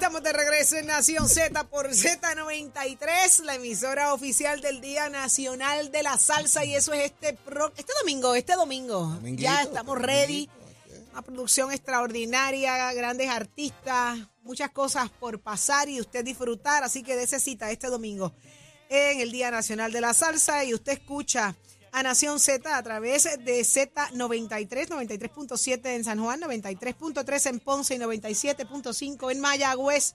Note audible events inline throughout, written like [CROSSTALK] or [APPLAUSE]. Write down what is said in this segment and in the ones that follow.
estamos de regreso en Nación Z por Z93, la emisora oficial del Día Nacional de la Salsa. Y eso es este, pro- este domingo, este domingo. Dominguito, ya estamos ready. Una producción extraordinaria, grandes artistas, muchas cosas por pasar y usted disfrutar. Así que dése cita este domingo en el Día Nacional de la Salsa. Y usted escucha a Nación Z a través de Z93, 93.7 en San Juan, 93.3 en Ponce y 97.5 en Mayagüez.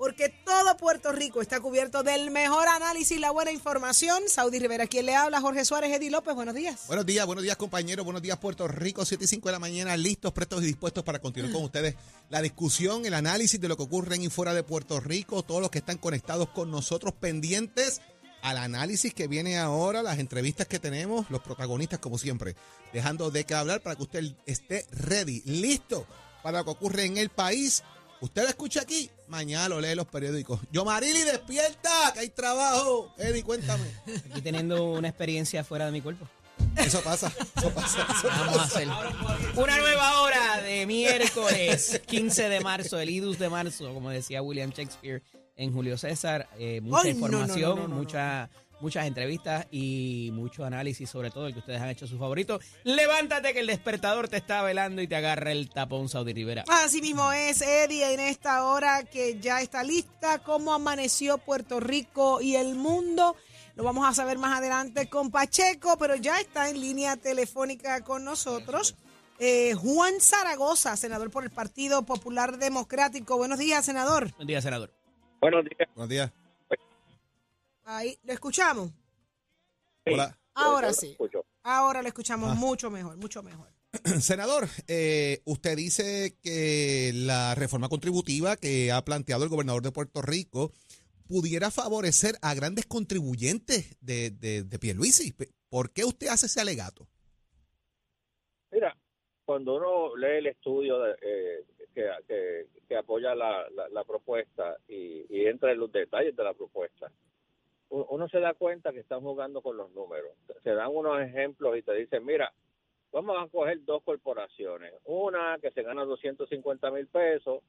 Porque todo Puerto Rico está cubierto del mejor análisis y la buena información. Saudi Rivera, quien le habla, Jorge Suárez, Eddie López, buenos días. Buenos días, buenos días compañeros, buenos días Puerto Rico, 7 y 5 de la mañana, listos, prestos y dispuestos para continuar con [CLEARS THROAT] ustedes la discusión, el análisis de lo que ocurre en y fuera de Puerto Rico, todos los que están conectados con nosotros, pendientes al análisis que viene ahora, las entrevistas que tenemos, los protagonistas como siempre, dejando de qué hablar para que usted esté ready, listo para lo que ocurre en el país. Usted lo escucha aquí, mañana lo lee en los periódicos. Yo Marili, despierta, que hay trabajo. Eddie, cuéntame. Aquí teniendo una experiencia fuera de mi cuerpo. Eso pasa, eso pasa. eso Vamos a hacer una nueva hora de miércoles 15 de marzo, el idus de marzo, como decía William Shakespeare en Julio César. Eh, mucha Ay, información, no, no, no. mucha- muchas entrevistas y mucho análisis, sobre todo el que ustedes han hecho su favorito. Levántate que el despertador te está velando y te agarra el tapón Saudi Rivera. Así mismo es, Eddie, en esta hora que ya está lista, cómo amaneció Puerto Rico y el mundo. Lo vamos a saber más adelante con Pacheco, pero ya está en línea telefónica con nosotros. eh, Juan Zaragoza, senador por el Partido Popular Democrático. Buenos días, senador. Buen día, senador. Buenos días. Buenos días. Ahí, ¿lo escuchamos? Hola. Ahora sí. Ahora lo escuchamos Ah. mucho mejor, mucho mejor. [CLEARS THROAT] Senador, eh, usted dice que la reforma contributiva que ha planteado el gobernador de Puerto Rico pudiera favorecer a grandes contribuyentes de, de, de Pierluisi. ¿Por qué usted hace ese alegato? Mira, cuando uno lee el estudio de, eh, que, apoya la, propuesta y, entra en los detalles de la propuesta, uno se da cuenta que están jugando con los números. Se dan unos ejemplos y te dicen, mira, vamos a coger dos corporaciones. Una que se gana 250 mil pesos,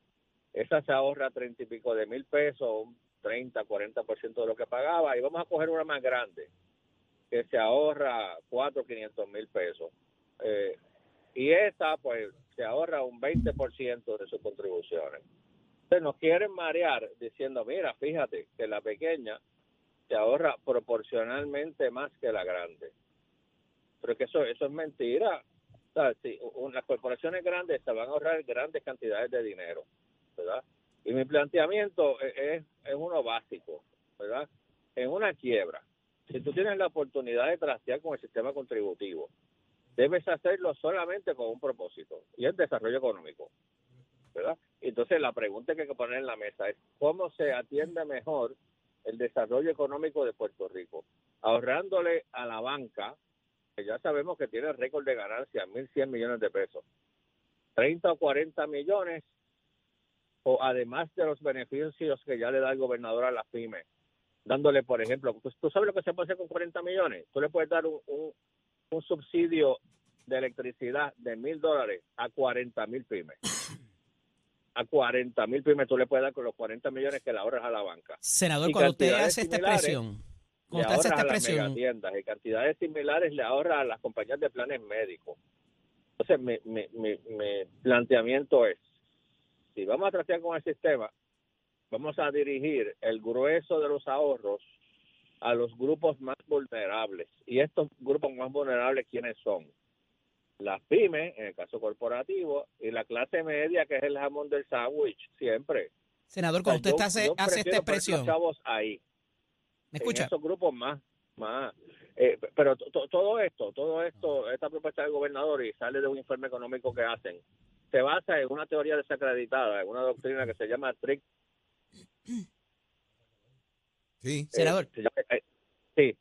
esa se ahorra 30 y pico de mil pesos, un 30, 40% de lo que pagaba, y vamos a coger una más grande, que se ahorra 4, 500 mil pesos. Eh, y esa, pues, se ahorra un 20% de sus contribuciones. Entonces, nos quieren marear diciendo, mira, fíjate que la pequeña se ahorra proporcionalmente más que la grande. Pero que eso, eso es mentira. O las corporaciones grandes se van a ahorrar grandes cantidades de dinero, ¿verdad? Y mi planteamiento e- es, es uno básico, ¿verdad? En una quiebra, si tú tienes la oportunidad de trastear con el sistema contributivo, debes hacerlo solamente con un propósito, y es desarrollo económico, ¿verdad? Entonces la pregunta que hay que poner en la mesa es, ¿cómo se atiende mejor el desarrollo económico de Puerto Rico? Ahorrándole a la banca, que ya sabemos que tiene récord de ganancia, 1.100 millones de pesos, 30 o 40 millones, o además de los beneficios que ya le da el gobernador a las pymes, dándole, por ejemplo, ¿tú, sabes lo que se puede hacer con 40 millones? Tú le puedes dar un, un, un subsidio de electricidad de mil dólares a 40 mil pymes. A 40 mil pymes tú le puedes dar con los 40 millones que le ahorras a la banca. Senador, Y cuando usted hace esta expresión, cuando usted hace esta expresión, megatiendas y cantidades similares le ahorras a las compañías de planes médicos. Entonces, mi, mi, mi, mi planteamiento es, si vamos a tratar con el sistema, vamos a dirigir el grueso de los ahorros a los grupos más vulnerables. Y estos grupos más vulnerables, ¿quiénes son? Las pymes, en el caso corporativo, y la clase media, que es el jamón del sándwich, siempre. senador, cuando usted yo- hace, yo hace esta expresión, chavos ahí ¿me en escucha? esos grupos más, más, Eh, pero to- to- todo esto, todo esto, esta propuesta del gobernador y sale de un informe económico que hacen, se basa en una teoría desacreditada, en una doctrina que se llama trick. Sí. Senador. se llama- eh, sí,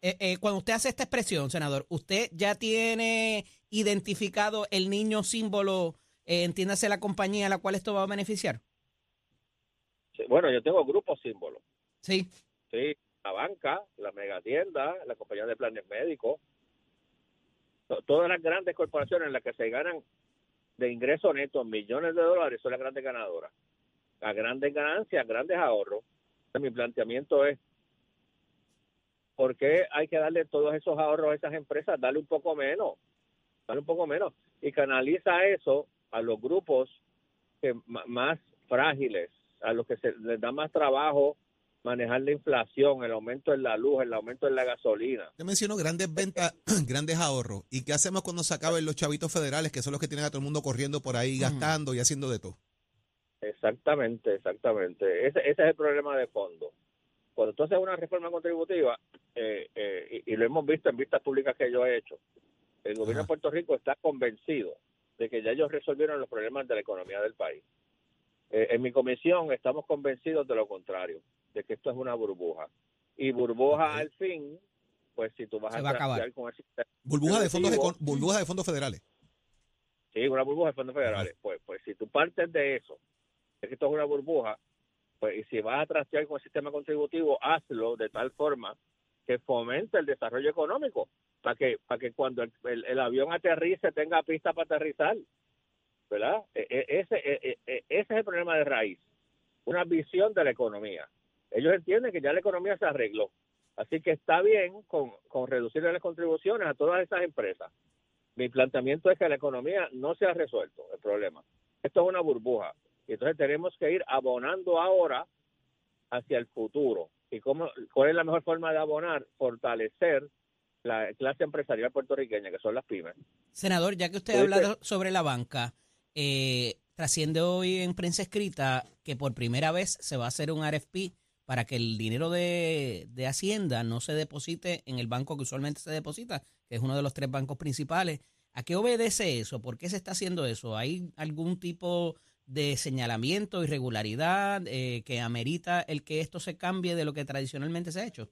Eh, eh, cuando usted hace esta expresión, senador, ¿usted ya tiene identificado el niño símbolo, eh, entiéndase la compañía a la cual esto va a beneficiar? sí. bueno, yo tengo grupos símbolos. Sí. Sí, la banca, la megatienda, la compañía de planes médicos, to- todas las grandes corporaciones en las que se ganan de ingresos netos millones de dólares son las grandes ganadoras. Las grandes ganancias, grandes ahorros. Mi planteamiento es, ¿por qué hay que darle todos esos ahorros a esas empresas? Darle un poco menos, darle un poco menos. Y canaliza eso a los grupos que más frágiles, a los que se les da más trabajo manejar la inflación, el aumento en la luz, el aumento en la gasolina. Usted mencionó grandes ventas, [CLEARS THROAT] grandes ahorros. ¿Y qué hacemos cuando se acaben los chavitos federales, que son los que tienen a todo el mundo corriendo por ahí, gastando y haciendo de todo? Exactamente, exactamente. Ese, ese es el problema de fondo. Cuando tú haces una reforma contributiva, eh, eh, y, y lo hemos visto en vistas públicas que yo he hecho, el gobierno Ajá. de Puerto Rico está convencido de que ya ellos resolvieron los problemas de la economía del país. Eh, en mi comisión estamos convencidos de lo contrario, de que esto es una burbuja. Y burbuja al fin, pues si tú vas Se a va a acabar. trastear con el sistema Burbuja de fondos, econ- burbuja de fondos federales. Sí, una burbuja de fondos federales. Pues, pues si tú partes de eso, de esto es una burbuja, pues si vas a trastear con el sistema contributivo, hazlo de tal forma que fomente el desarrollo económico, para que para que cuando el, el- el avión aterrice tenga pista para aterrizar, ¿verdad? E- e- ese, e- ese es el problema de raíz, una visión de la economía. Ellos entienden que ya la economía se arregló, así que está bien con, con reducir las contribuciones a todas esas empresas mi planteamiento es que la economía no se ha resuelto el problema. Esto es una burbuja. Y entonces tenemos que ir abonando ahora hacia el futuro. ¿Y cómo, cuál es la mejor forma de abonar? Fortalecer la clase empresarial puertorriqueña, que son las pymes. Senador, ya que usted Puede habla ser. de- sobre la banca, eh, trasciende hoy en prensa escrita que por primera vez se va a hacer un RFP para que el dinero de, de Hacienda no se deposite en el banco que usualmente se deposita, que es uno de los tres bancos principales. ¿A qué obedece eso? ¿Por qué se está haciendo eso? ¿Hay algún tipo de señalamiento, irregularidad eh, que amerita el que esto se cambie de lo que tradicionalmente se ha hecho?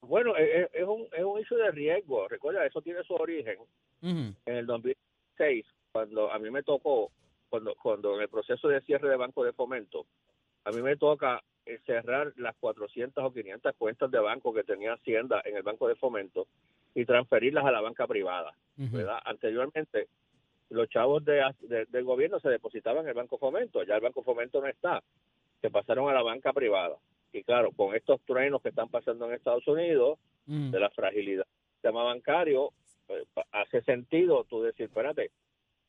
Bueno, es, es un, es un issue de riesgo. Recuerda, eso tiene su origen Ujú. en el 2006, cuando a mí me tocó, cuando, cuando en el proceso de cierre de banco de fomento, a mí me toca eh, cerrar las 400 o 500 cuentas de banco que tenía Hacienda en el banco de fomento y transferirlas a la banca privada. ¿verdad? Anteriormente, los chavos de, de- del gobierno se depositaban en el banco fomento, ya el banco fomento no está, se pasaron a la banca privada. Y claro, con estos truenos que están pasando en Estados Unidos, Ujú. de la fragilidad del sistema bancario, eh, hace sentido tú decir, espérate,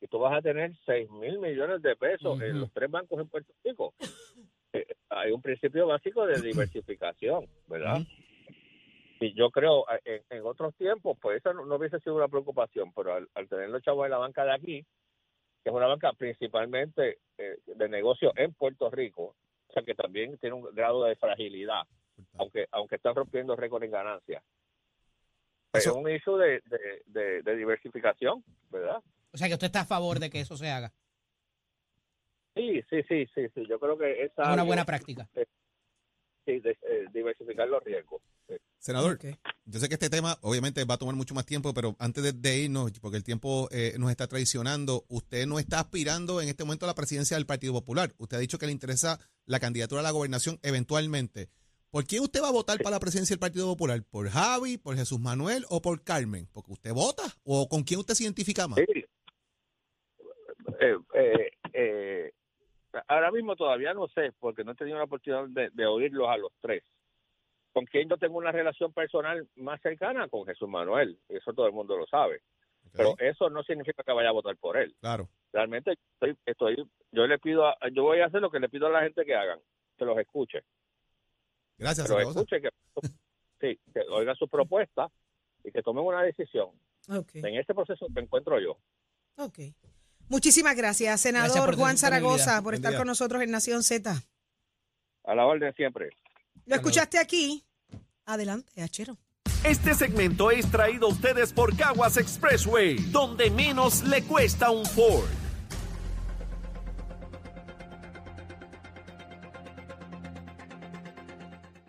y tú vas a tener 6 mil millones de pesos en los tres bancos en Puerto Rico. [LAUGHS] Eh, hay un principio básico de diversificación, ¿verdad? Y yo creo, eh, en, en otros tiempos, pues eso no, no hubiese sido una preocupación, pero al, al tener los chavos en la banca de aquí, que es una banca principalmente eh, de negocio en Puerto Rico, o sea que también tiene un grado de fragilidad, aunque aunque están rompiendo récord en ganancias. Es un issue de, de, de- de diversificación, ¿verdad? O sea que usted está a favor de que eso se haga. Sí, sí, sí, sí, sí. Yo creo que esa Es una buena práctica. Sí, de- eh, diversificar los riesgos. Sí. Senador, yo sé que este tema obviamente va a tomar mucho más tiempo, pero antes de, de irnos, porque el tiempo eh, nos está traicionando, usted no está aspirando en este momento a la presidencia del Partido Popular. Usted ha dicho que le interesa la candidatura a la gobernación eventualmente. ¿Por quién usted va a votar para la presidencia del Partido Popular? ¿Por Javi, por Jesús Manuel o por Carmen? Porque usted vota o con quién usted se identifica más. Sí. Eh, eh, eh, ahora mismo todavía no sé, porque no he tenido la oportunidad de, de oírlos a los tres. Con quien yo tengo una relación personal más cercana con Jesús Manuel, eso todo el mundo lo sabe. Pero eso no significa que vaya a votar por él. Claro. Realmente estoy, estoy yo le pido, a- yo voy a hacer lo que le pido a la gente que hagan, que los escuche, Gracias, que los escuche, que, sí, que oiga su propuesta y que tomen una decisión. Ok. En este proceso me encuentro yo. ok. Muchísimas gracias, senador Gracias Juan. Zaragoza, por Buen estar día. con nosotros en Nación Z. A la orden siempre. Lo escuchaste aquí. Adelante, Achero. Este segmento es traído a ustedes por Caguas Expressway, donde menos le cuesta un Ford.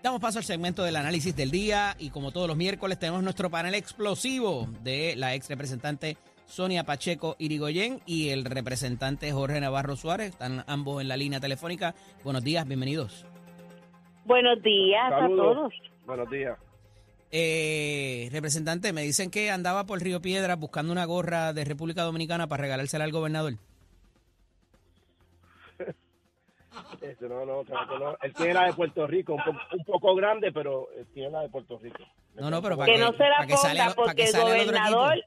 Damos paso al segmento del análisis del día y como todos los miércoles tenemos nuestro panel explosivo de la ex representante Sonia Pacheco Irigoyen y el representante Jorge Navarro Suárez. Están ambos en la línea telefónica. Buenos días, bienvenidos. Buenos días a todos. Buenos días. Eh, representante, me dicen que andaba por Río Piedras buscando una gorra de República Dominicana para regalársela al gobernador. [LAUGHS] Este, no, no, claro que no. Él tiene la de Puerto Rico, un, po- un poco grande, pero él tiene la de Puerto Rico. No, no, pero para Que que, no se la ponga porque que el gobernador.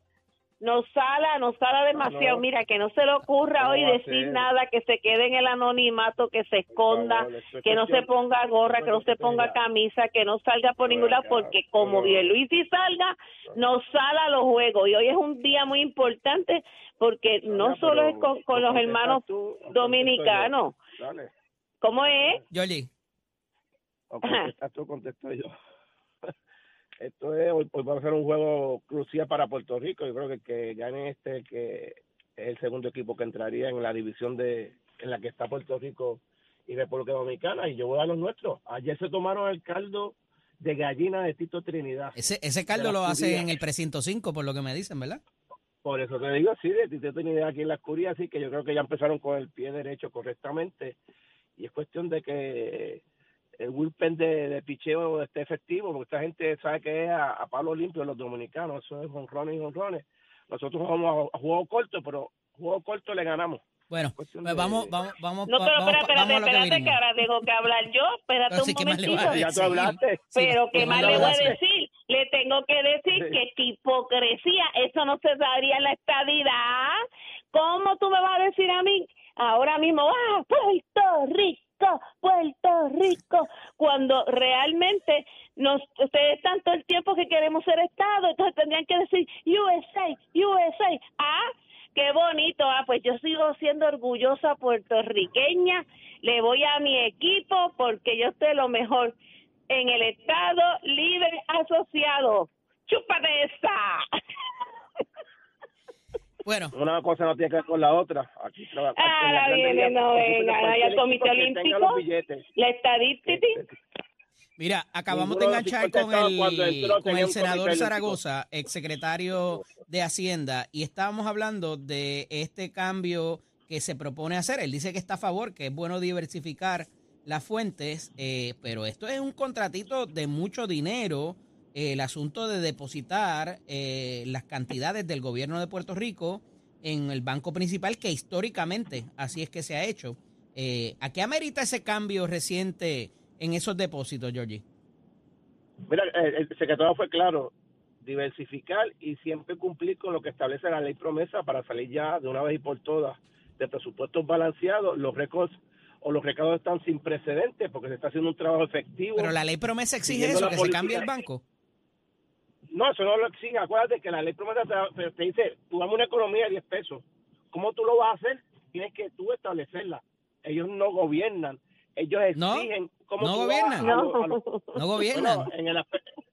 Nos sala, nos sala demasiado. No. Mira, que no se le ocurra ¿Cómo hoy decir nada, que se quede en el anonimato, que se esconda, favor, esto es que no se ponga gorra, que no se ponga camisa, que no salga por ningún lado, porque como oiga. Luis y salga, nos sala los juegos. Y hoy es un día muy importante porque no solo es con, con ¿o los hermanos tú, dominicanos. ¿Cómo es? Georgie, O contestas tú, contesto yo. Esto es, hoy, hoy va a ser un juego crucial para Puerto Rico. Yo creo que el que gane este, que es el segundo equipo que entraría en la división de en la que está Puerto Rico y República Dominicana. Y yo voy a los nuestros. Ayer se tomaron el caldo de gallina de Tito Trinidad. ese, ese caldo lo hace en el precinto 5, por lo que me dicen, ¿verdad? Por eso te digo, sí, de Tito Trinidad aquí en la escuridad, así que yo creo que ya empezaron con el pie derecho correctamente. Y es cuestión de que el bullpen de, de picheo esté efectivo, porque esta gente sabe que es a, a palo limpio los dominicanos, eso es honrones y honrones. Nosotros jugamos a, a juego corto, pero juego corto le ganamos. Bueno, pues de- vamos, vamos, vamos, No, pero vamos, espera, espérate, vamos a lo que espérate, que ahora tengo que hablar yo. Espérate Pero sí, un ¿qué más le vas a momentito. Ya tú hablaste. Pero Sí, ¿qué más le voy a decir? Le tengo que decir Sí. que qué hipocresía, eso no se daría en la estadidad. ¿Cómo tú me vas a decir a mí ahora mismo, ah, Puerto Rico, Puerto Rico, cuando realmente nos, ustedes están todo el tiempo que queremos ser Estado, entonces tendrían que decir USA, USA, ah, qué bonito, ah, pues yo sigo siendo orgullosa puertorriqueña, le voy a mi equipo porque yo estoy lo mejor en el Estado Libre Asociado. ¡Chúpate esa! [LAUGHS] Bueno, Una cosa no tiene que ver con la otra. Aquí en la Grande viene, no venga, equipo Comité Olímpico. La estadística. Mira, acabamos Ninguno de enganchar con el, con el senador Zaragoza, exsecretario de Hacienda, y estábamos hablando de este cambio que se propone hacer. Él dice que está a favor, que es bueno diversificar las fuentes, eh, pero esto es un contratito de mucho dinero, el asunto de depositar eh, las cantidades del gobierno de Puerto Rico en el banco principal, que históricamente así es que se ha hecho. Eh, ¿A qué amerita ese cambio reciente en esos depósitos, Georgie? Mira, el, secretario fue claro, diversificar y siempre cumplir con lo que establece la ley promesa para salir ya de una vez y por todas de presupuestos balanceados. Los récords o los recaudos están sin precedentes porque se está haciendo un trabajo efectivo. Pero la ley promesa exige eso, que se cambie el banco. No, eso no lo exige. Acuérdate que la ley promesa te, te dice, tú dame una economía de 10 pesos. ¿Cómo tú lo vas a hacer? Tienes que tú establecerla. Ellos no gobiernan. Ellos No, exigen cómo no tú vas gobiernan. a lo- a lo- No gobiernan. Bueno, en el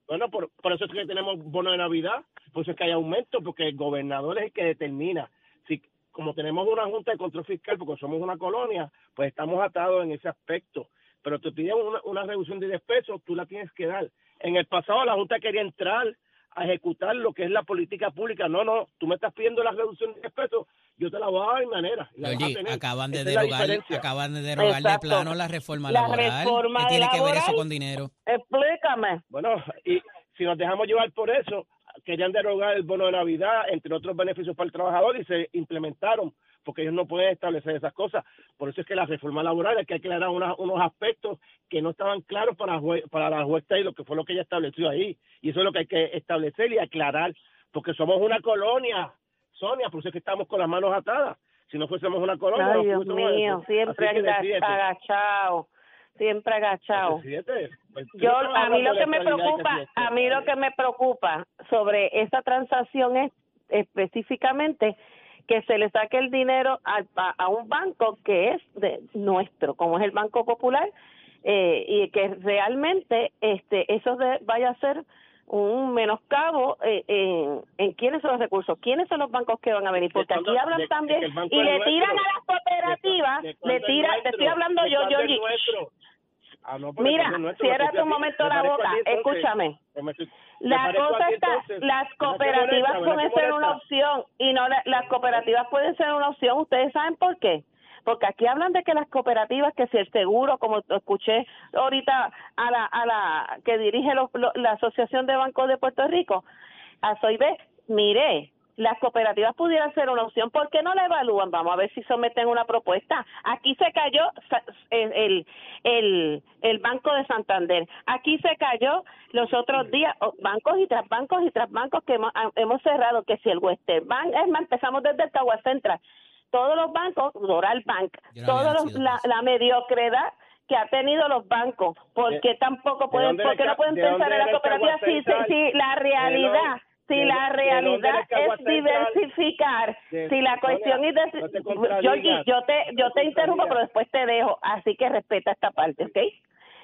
bueno por, por eso es que tenemos bono de Navidad, por eso es que hay aumento, porque el gobernador es el que determina. Si como tenemos una junta de control fiscal, porque somos una colonia, pues estamos atados en ese aspecto. Pero te piden una, una reducción de 10 pesos, tú la tienes que dar. En el pasado la junta quería entrar a ejecutar lo que es la política pública. No, no, tú me estás pidiendo la reducción de 10 pesos, yo te la voy a dar de manera. la a tener. acaban de derogar, acaban de derogar de plano la reforma La laboral. reforma ¿Qué tiene que ver eso con dinero? Explícame. Bueno, y si nos dejamos llevar por eso, querían derogar el bono de Navidad, entre otros beneficios para el trabajador, y se implementaron, porque ellos no pueden establecer esas cosas. Por eso es que la reforma laboral hay que aclarar una- unos aspectos que no estaban claros para, jue- para la juez Taylor, que fue lo que ella estableció ahí. Y eso es lo que hay que establecer y aclarar, porque somos una colonia, Sonia, por eso es que estamos con las manos atadas. Si no fuésemos una colonia, Ay, no Dios fuésemos mío, siempre Así Siempre agachado. Pues, Yo, a mí lo que me preocupa, crecimiento. a mí lo que me preocupa sobre esa transacción es específicamente que se le saque el dinero a, a un banco que es de nuestro, como es el Banco Popular, eh, y que realmente este eso de- vaya a ser un menoscabo eh, en, en quiénes son los recursos, quiénes son los bancos que van a venir, porque aquí hablan de- también de y le nuestro. tiran a las cooperativas, ¿De le tiran, te estoy hablando ¿De yo, Georgie. Ah, no, Mira, parece un momento me la boca, ti, entonces. escúchame. La cosa ti, está, entonces. las ¿Verdad que cooperativas molesta? pueden ¿Verdad que ser una opción y no la- las cooperativas pueden ser una opción. ¿Ustedes saben por qué? Porque aquí hablan de que las cooperativas, que si el seguro, como escuché ahorita a la, a la que dirige los- lo- la Asociación de Bancos de Puerto Rico, a Soybe, mire, las cooperativas pudieran ser una opción. ¿Por qué no la evalúan? Vamos a ver si someten una propuesta. Aquí se cayó el, el, el Banco de Santander. Aquí se cayó los otros días oh, bancos y tras bancos y tras bancos que hemos, ah, hemos cerrado, que si el Western Bank, es más, empezamos desde el Cagua Central. Todos los bancos, Doral Bank, nacido, la, la mediocredad que ha tenido los bancos, ¿por qué tampoco de pueden, dónde por era qué el no pueden de pensar en la cooperativa? Cagua Sí, sí, Central? sí, la ¿De realidad, si de la realidad es diversificar, De- si la cuestión es, Georgie, yo te, yo te te interrumpo, pero después te dejo, así que respeta esta parte, ¿ok?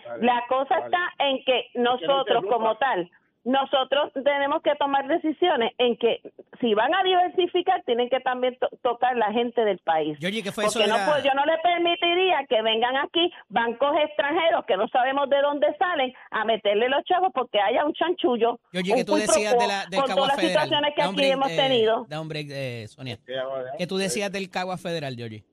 Vale, La cosa vale. está en que no nosotros como tal, nosotros tenemos que tomar decisiones en que si van a diversificar tienen que también to- tocar la gente del país. Georgie, ¿qué fue eso Porque de no la- puedo- yo no le permitiría que vengan aquí bancos extranjeros que no sabemos de dónde salen a meterle los chavos porque haya un chanchullo. Oye, un que tú decías de la, del con Cagua todas las Federal. situaciones que Da aquí break, hemos eh, tenido. da un break, eh, Sonia. ¿Qué tú decías del Cagua Federal, Georgie?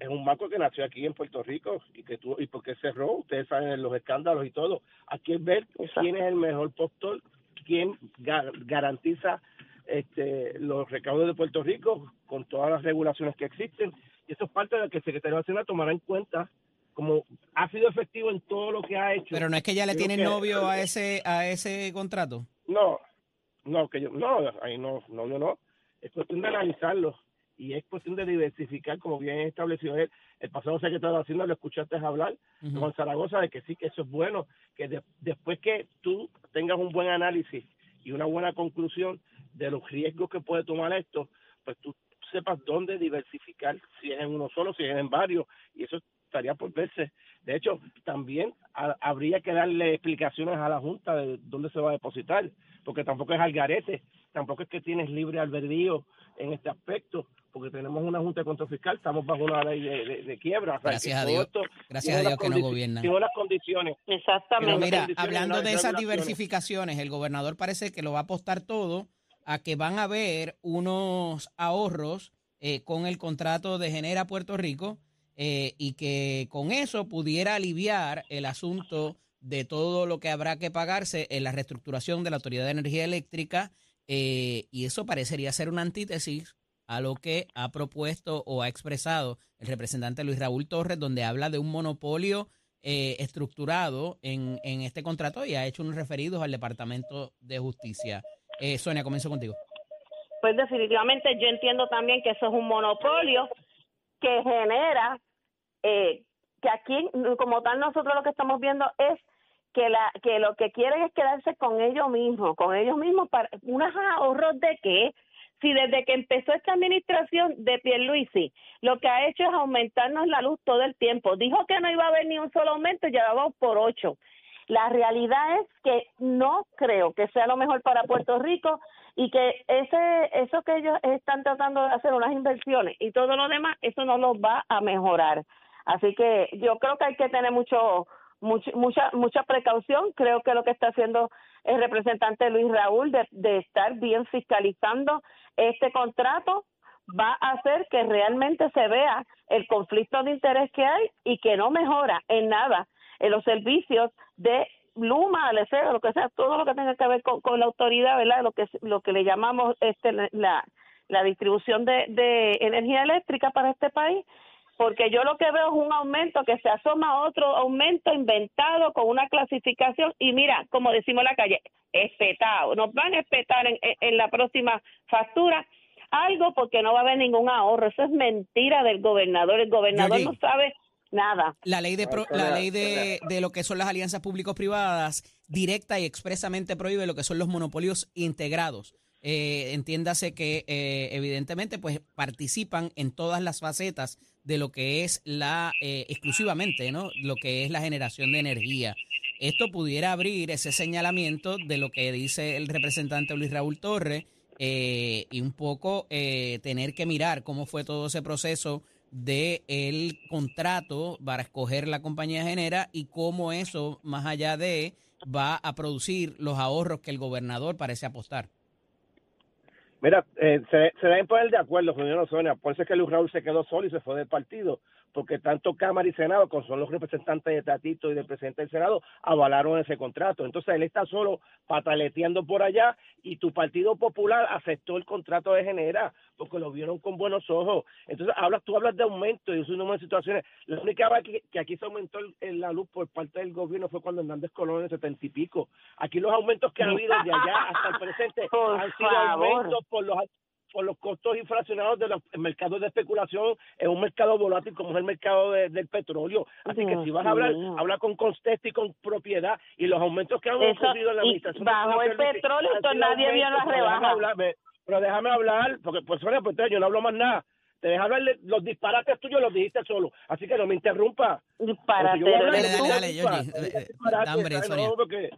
es un banco que nació aquí en Puerto Rico y que tuvo, y porque cerró, ustedes saben los escándalos y todo. Aquí es ver Exacto. quién es el mejor postor, quién ga- garantiza este, los recaudos de Puerto Rico con todas las regulaciones que existen. Y eso es parte de lo que el secretario de Hacienda tomará en cuenta como ha sido efectivo en todo lo que ha hecho. Pero no es que ya le tienen que- novio a ese a ese contrato. No, no, que yo, no, ahí no, no, no, no. Es cuestión de analizarlo y es cuestión de diversificar, como bien establecido él. El pasado secretario de Hacienda lo escuchaste hablar. Juan Zaragoza, de que sí, que eso es bueno, que de- después que tú tengas un buen análisis y una buena conclusión de los riesgos que puede tomar esto, pues tú sepas dónde diversificar, si es en uno solo, si es en varios, y eso estaría por verse. De hecho, también ha- habría que darle explicaciones a la Junta de dónde se va a depositar, porque tampoco es al garete, tampoco es que tienes libre albedrío en este aspecto, porque tenemos una Junta de Control Fiscal, estamos bajo una ley de, de- de quiebra. o sea, Gracias a Dios. esto Gracias a Dios que no gobiernan. Unas condiciones. Exactamente. Pero mira, condiciones, hablando no- de esas diversificaciones, el gobernador parece que lo va a apostar todo a que van a haber unos ahorros eh, con el contrato de Genera Puerto Rico eh, y que con eso pudiera aliviar el asunto de todo lo que habrá que pagarse en la reestructuración de la Autoridad de Energía Eléctrica eh, y eso parecería ser una antítesis a lo que ha propuesto o ha expresado el representante Luis Raúl Torres, donde habla de un monopolio eh, estructurado en, en este contrato y ha hecho unos referidos al Departamento de Justicia. Eh, Sonia, comienzo contigo. Pues definitivamente yo entiendo también que eso es un monopolio que genera eh, que aquí como tal nosotros lo que estamos viendo es que la que lo que quieren es quedarse con ellos mismos, con ellos mismos para unos ahorros de qué? Si desde que empezó esta administración de Pierluisi, lo que ha hecho es aumentarnos la luz todo el tiempo. Dijo que no iba a haber ni un solo aumento, ya vamos por ocho. La realidad es que no creo que sea lo mejor para Puerto Rico y que ese eso que ellos están tratando de hacer unas inversiones y todo lo demás, eso no los va a mejorar. Así que yo creo que hay que tener mucho, mucho mucha mucha precaución. Creo que lo que está haciendo el representante Luis Raúl de, estar bien fiscalizando este contrato va a hacer que realmente se vea el conflicto de interés que hay y que no mejora en nada en los servicios de Luma, Aleceo, lo que sea, todo lo que tenga que ver con, la autoridad, ¿verdad? Lo que lo que le llamamos este la, distribución de energía eléctrica para este país, porque yo lo que veo es un aumento que se asoma a otro aumento inventado con una clasificación. Y mira, como decimos en la calle, espetado, nos van a espetar en, en- la próxima factura algo porque no va a haber ningún ahorro, eso es mentira del gobernador, el gobernador no sabe nada. La ley de pro- la ley de, de lo que son las alianzas público-privadas directa y expresamente prohíbe lo que son los monopolios integrados. Eh, entiéndase que eh, evidentemente pues participan en todas las facetas de lo que es la eh, exclusivamente, ¿no? Lo que es la generación de energía. esto pudiera abrir ese señalamiento de lo que dice el representante Luis Raúl Torres eh, y un poco eh, tener que mirar cómo fue todo ese proceso de el contrato para escoger la compañía genera y cómo eso, más allá de, va a producir los ahorros que el gobernador parece apostar. Mira, eh, se, deben poner de acuerdo, señor Sonia. Por eso es que Luis Raúl se quedó solo y se fue del partido. Porque tanto Cámara y Senado, como son los representantes de Tatito y del presidente del Senado, avalaron ese contrato. Entonces él está solo pataleteando por allá y tu Partido Popular aceptó el contrato de Genera porque lo vieron con buenos ojos. Entonces hablas, tú hablas de aumento y es una de situaciones. La única vez que, que aquí se aumentó el- el- la luz por parte del gobierno fue cuando Hernández Colón en el setenta y pico. Aquí los aumentos que ha [LAUGHS] habido de allá hasta el presente Por han sido favor. aumentos por los por los costos inflacionados de los mercados de especulación en un mercado volátil como es el mercado de- del petróleo. Así que si vas a hablar, habla con contexto y con propiedad y los aumentos que han Eso, ocurrido en la administración. bajo el petróleo, entonces nadie vio aumentos, la pero déjame hablar, ve, Pero déjame hablar, porque pues Sonia, pues yo no hablo más nada. Te deja hablar de- los disparates tuyos, los dijiste solo. Así que no me interrumpa. Dale, dale, eh, eh, disparate, da hambre, ¿sabes? Sonia. No, porque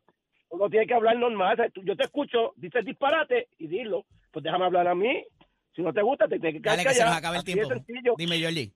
uno tiene que hablar normal. Yo te escucho, dices disparate y dilo. Pues déjame hablar a mí. Si no te gusta, te tienes que quedar Dale que se nos acabe el Así tiempo. sencillo. Dime, Georgie.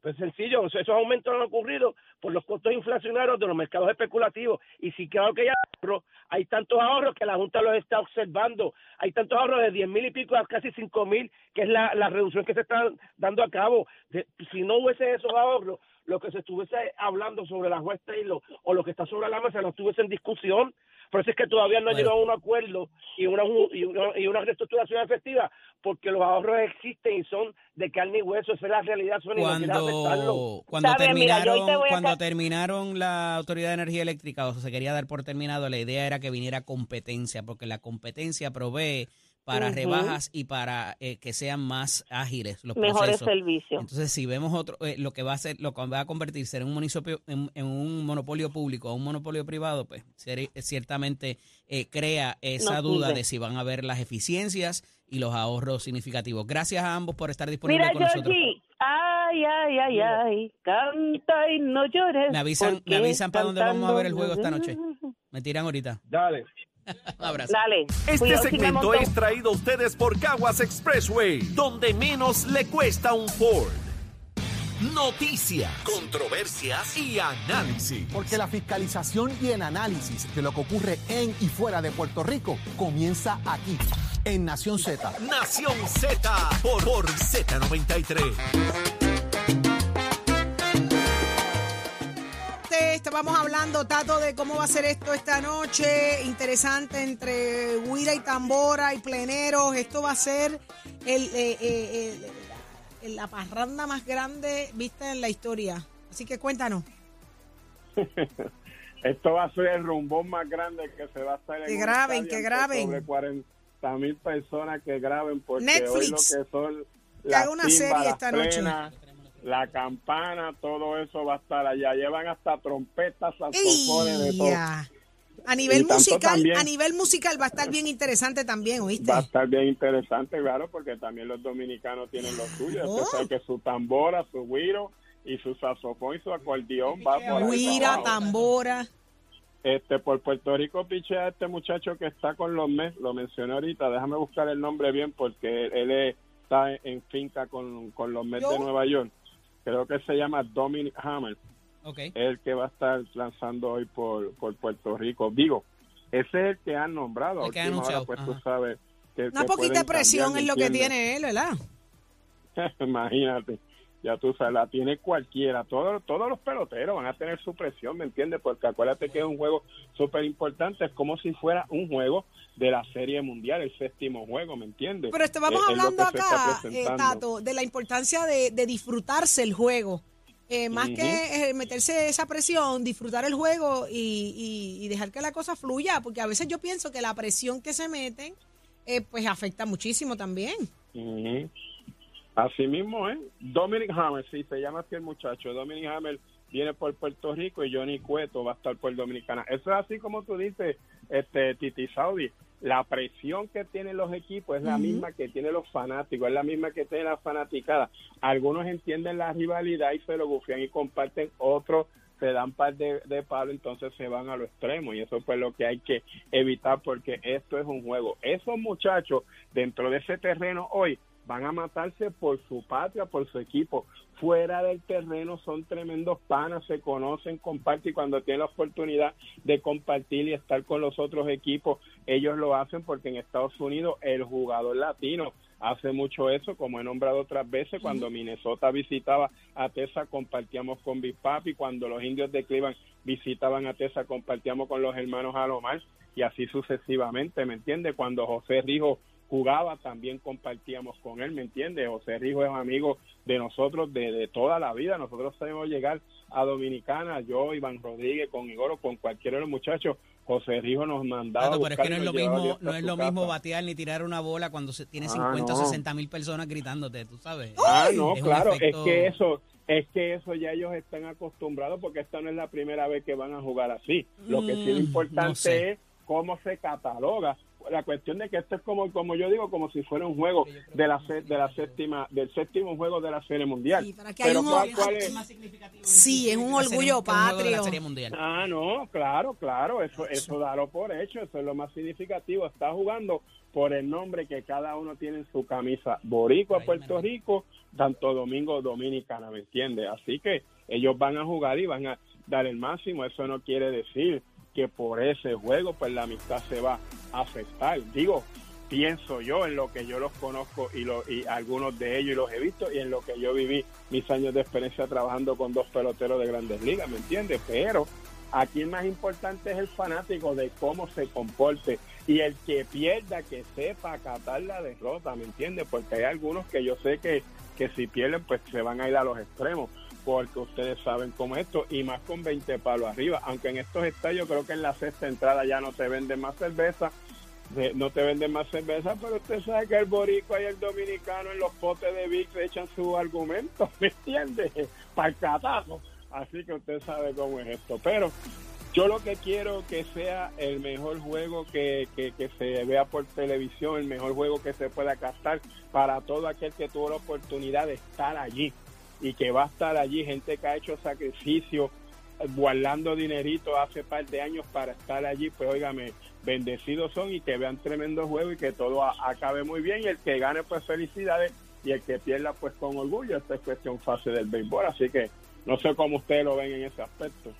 Pues sencillo, esos aumentos han ocurrido por los costos inflacionarios de los mercados especulativos. Y si claro que hay ahorros, hay tantos ahorros que la Junta los está observando. Hay tantos ahorros de 10 mil y pico a casi 5 mil, que es la, la reducción que se está dando a cabo. De- si no hubiese esos ahorros, lo que se estuviese hablando sobre la juez Taylor o lo que está sobre la mesa no estuviese en discusión. Por eso es que todavía no ha llegado a un acuerdo y una, y, una, y una reestructuración efectiva, porque los ahorros existen y son de carne y hueso. Esa es la realidad. Cuando, cuando mira, terminaron, te cuando terminaron la Autoridad de Energía Eléctrica, o sea, se quería dar por terminado, la idea era que viniera competencia, porque la competencia provee para rebajas y para eh, que sean más ágiles los Mejores procesos. servicios. Entonces, si vemos otro, eh, lo que va a ser, lo que va a convertirse en un municipio, en, en un monopolio público o un monopolio privado, pues seri- ciertamente eh, crea esa duda sirve. de si van a ver las eficiencias y los ahorros significativos. Gracias a ambos por estar disponibles Mira, con nosotros. Georgie. Ay, ay, ay, ay. Canta y no llores. Me avisan, me avisan para dónde vamos a ver el juego esta noche. Me tiran ahorita. Dale. Un abrazo. Dale. Este Cuidado segmento es traído a ustedes por Caguas Expressway, donde menos le cuesta un Ford. Noticias, controversias y análisis. Porque la fiscalización y el análisis de lo que ocurre en y fuera de Puerto Rico comienza aquí, en Nación Z. Nación Z por, por Z93. Estábamos hablando, Tato, de cómo va a ser esto esta noche. Interesante entre Guira y Tambora y Pleneros. Esto va a ser el, eh, eh, el- la parranda más grande vista en la historia. Así que cuéntanos. [LAUGHS] Esto va a ser el rumbón más grande que se va a estar en Que graben, que graben. Sobre 40 mil personas que graben porque Netflix. hoy lo que son Que las haga una serie esta noche. La campana, todo eso va a estar allá. Llevan hasta trompetas, saxofones, de todo. A nivel musical, también- a nivel musical va a estar bien interesante también, ¿oíste? Va a estar bien interesante, claro, porque también los dominicanos tienen lo suyo. Oh. Usted sabe que su tambora, su guiro y su saxofón y su acordeón va por ahí Guira, tambora. Este, por Puerto Rico pichea este muchacho que está con los MES, lo mencioné ahorita, déjame buscar el nombre bien porque él es- está en finca con, con los MES de. Nueva York. Creo que se llama Dominic Hammer, Ok. es el que va a estar lanzando hoy por, por Puerto Rico. Digo, ese es el que han nombrado. El que ha última hora, anunciado, pues ajá. tú sabes que Una que poquita presión cambiar, es lo que tiene él, ¿verdad? [LAUGHS] Imagínate, ya tú sabes, la tiene cualquiera. Todos, todos los peloteros van a tener su presión, ¿me entiendes? Porque acuérdate que es un juego súper importante, es como si fuera un juego de la Serie Mundial, el séptimo juego, ¿me entiendes? Pero estábamos Eh, hablando acá, eh. Tato, de la importancia de, de disfrutarse el juego. Eh, más que eh, meterse esa presión, disfrutar el juego y, y- y dejar que la cosa fluya, porque a veces yo pienso que la presión que se meten, pues afecta muchísimo también. Ujú. Así mismo, ¿eh? Dominic Hammer, sí, se llama así el muchacho. Dominic Hammer viene por Puerto Rico y Johnny Cueto va a estar por Dominicana. Eso es así como tú dices, este Titi Saudi. La presión que tienen los equipos es la misma que tienen los fanáticos, es la misma que tiene la fanaticada. Algunos entienden la rivalidad y se lo bufían y comparten, otros se dan par de, de palos, entonces se van a lo extremo y eso pues lo que hay que evitar porque esto es un juego. Esos muchachos dentro de ese terreno hoy van a matarse por su patria, por su equipo. Fuera del terreno son tremendos panas, se conocen, comparten y cuando tienen la oportunidad de compartir y estar con los otros equipos, ellos lo hacen porque en Estados Unidos el jugador latino hace mucho eso, como he nombrado otras veces, cuando Minnesota visitaba a Tesa, compartíamos con Big Papi, cuando los indios de Cleveland visitaban a Tesa, compartíamos con los hermanos Alomar, y así sucesivamente, ¿me entiende? Cuando José Rijo jugaba, también compartíamos con él, ¿me entiende? José Rijo es amigo de nosotros de, de toda la vida, nosotros sabemos llegar a Dominicana, yo, Iván Rodríguez, con Igor, con cualquiera de los muchachos, José Rijo nos mandaba. Claro, pero es que no es lo mismo, no es lo mismo casa. batear ni tirar una bola cuando se tiene Ah, 50 o no. 60 mil personas gritándote, tú sabes. Ah, no, Es claro, efecto- es que eso, es que eso ya ellos están acostumbrados porque esta no es la primera vez que van a jugar así. Lo que sí es Mm, importante no sé. es cómo se cataloga. La cuestión de que esto es como, como yo digo, como si fuera un juego de la se- de la séptima, del séptimo juego de la Serie Mundial. Sí, para que hay Pero un- ¿cuál- cuál es? Sí, es un orgullo patrio. Serie Mundial. Ah, no, claro, claro, eso, eso dalo por hecho, eso es lo más significativo. Está jugando por el nombre que cada uno tiene en su camisa. Boricua, Puerto. Rico, Santo Domingo, Dominicana, ¿me entiendes? Así que ellos van a jugar y van a dar el máximo. Eso no quiere decir que por ese juego, pues la amistad se va a afectar. Digo, pienso yo en lo que yo los conozco y, lo, y algunos de ellos y los he visto y en lo que yo viví mis años de experiencia trabajando con dos peloteros de grandes ligas, ¿me entiendes? Pero aquí el más importante es el fanático de cómo se comporte y el que pierda que sepa acatar la derrota, ¿me entiendes? Porque hay algunos que yo sé que, que si pierden pues se van a ir a los extremos porque ustedes saben cómo es esto y más con 20 palos arriba, aunque en estos estadios creo que en la sexta entrada ya no te venden más cerveza, de- no te venden más cerveza, pero usted sabe que el boricua y el dominicano en los potes de Vic echan sus argumentos, [LAUGHS] ¿me entiende? Para el catazo. Así que usted sabe cómo es esto. Pero yo lo que quiero que sea el mejor juego que, que, que se vea por televisión, el mejor juego que se pueda captar para todo aquel que tuvo la oportunidad de estar allí y que va a estar allí, gente que ha hecho sacrificio, guardando dinerito hace par de años para estar allí, pues óigame, bendecidos son y que vean tremendo juego y que todo a- acabe muy bien y el que gane pues felicidades y el que pierda pues con orgullo, esta es cuestión fácil del béisbol, así que no sé cómo ustedes lo ven en ese aspecto.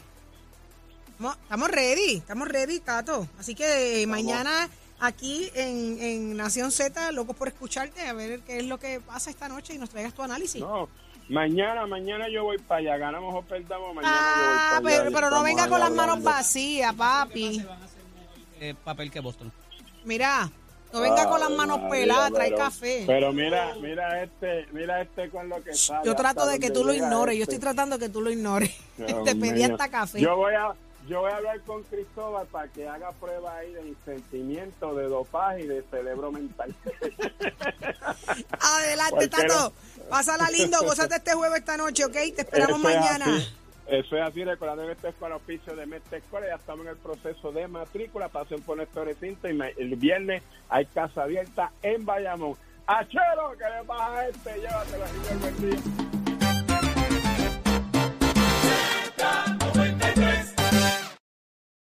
Estamos- ready, estamos ready, Tato. Así que mañana aquí en, en Nación Z, locos por escucharte, a ver qué es lo que pasa esta noche y nos traigas tu análisis. No, mañana, mañana yo voy para allá, ganamos o perdamos, mañana ah, yo voy para allá pero, no venga con las manos vacías, papi. Eh, papel que Boston. Mira, no venga con las Ay, manos María, peladas, trae pero- café. Pero mira, mira este, mira este con lo que sale. Yo trato de que donde tú lo ignores, yo este. estoy tratando de que tú lo ignores. [LAUGHS] Te pedí hasta café. Yo voy a yo voy a hablar con Cristóbal para que haga prueba ahí de sentimiento, de dopaje y de cerebro mental. [LAUGHS] Adelante. Tato. Pásala lindo, gózate este juego esta noche, ¿ok? Te esperamos Eso es mañana. así. Eso es así, recordando que esto es con auspicio de Mestre Escuela, ya estamos en el proceso de matrícula, pasen por nuestro recinto y el viernes hay casa abierta en Bayamón. ¡Achero, que le baja a este! Llévatelo, señor, buen día.